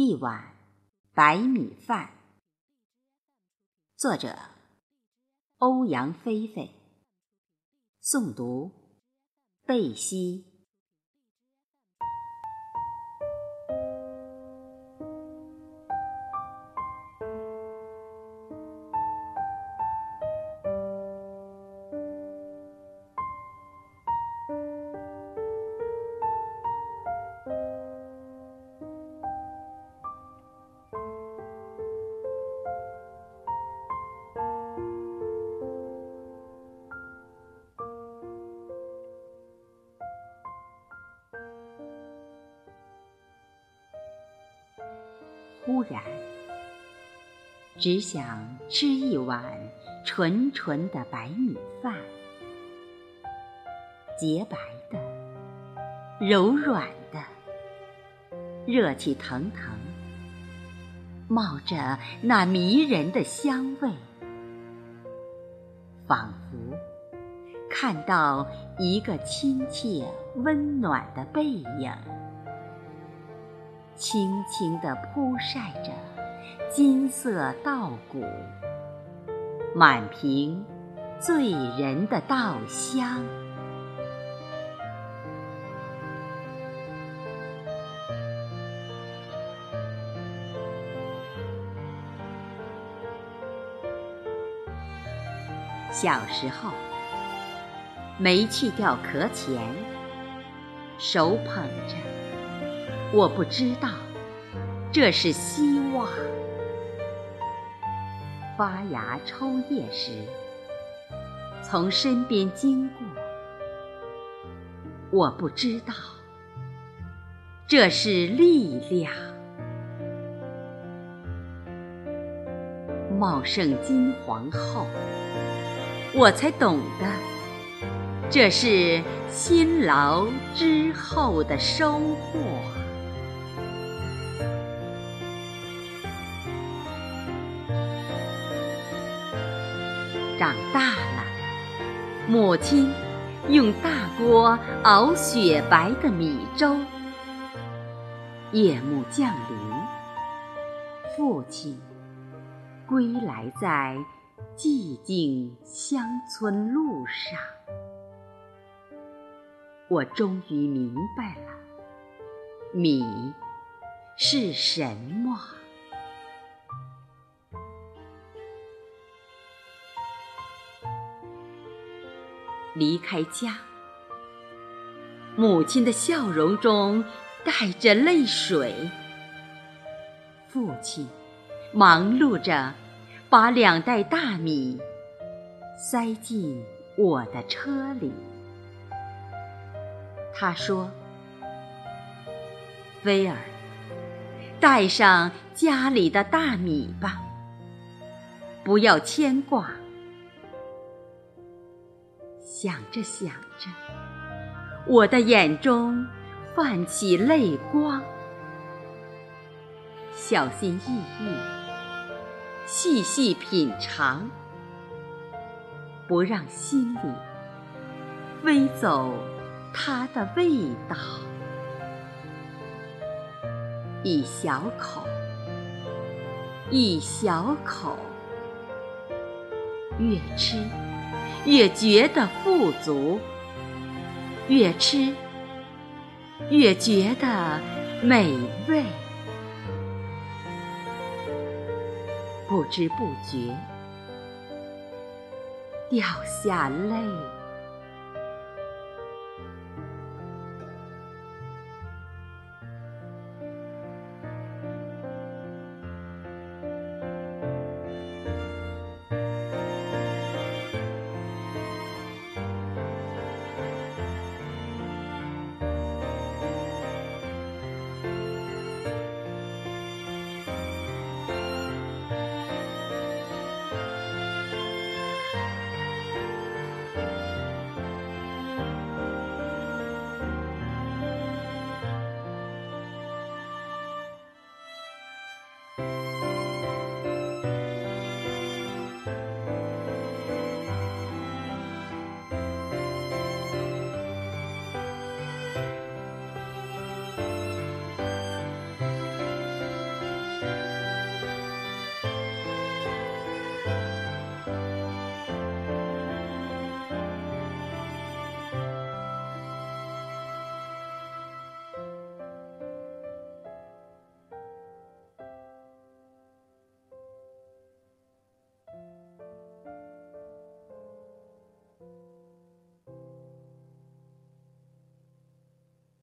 一碗白米饭。作者：欧阳菲菲。诵读：贝西。忽然，只想吃一碗纯纯的白米饭，洁白的、柔软的、热气腾腾，冒着那迷人的香味，仿佛看到一个亲切温暖的背影。轻轻地铺晒着金色稻谷，满屏醉人的稻香。小时候，没去掉壳前，手捧着。我不知道，这是希望。发芽抽叶时，从身边经过。我不知道，这是力量。茂盛金黄后，我才懂得，这是辛劳之后的收获。长大了，母亲用大锅熬雪白的米粥。夜幕降临，父亲归来在寂静乡村路上。我终于明白了，米是什么。离开家，母亲的笑容中带着泪水。父亲忙碌着，把两袋大米塞进我的车里。他说：“菲儿，带上家里的大米吧，不要牵挂。”想着想着，我的眼中泛起泪光。小心翼翼，细细品尝，不让心里飞走它的味道。一小口，一小口，越吃。越觉得富足，越吃越觉得美味，不知不觉掉下泪。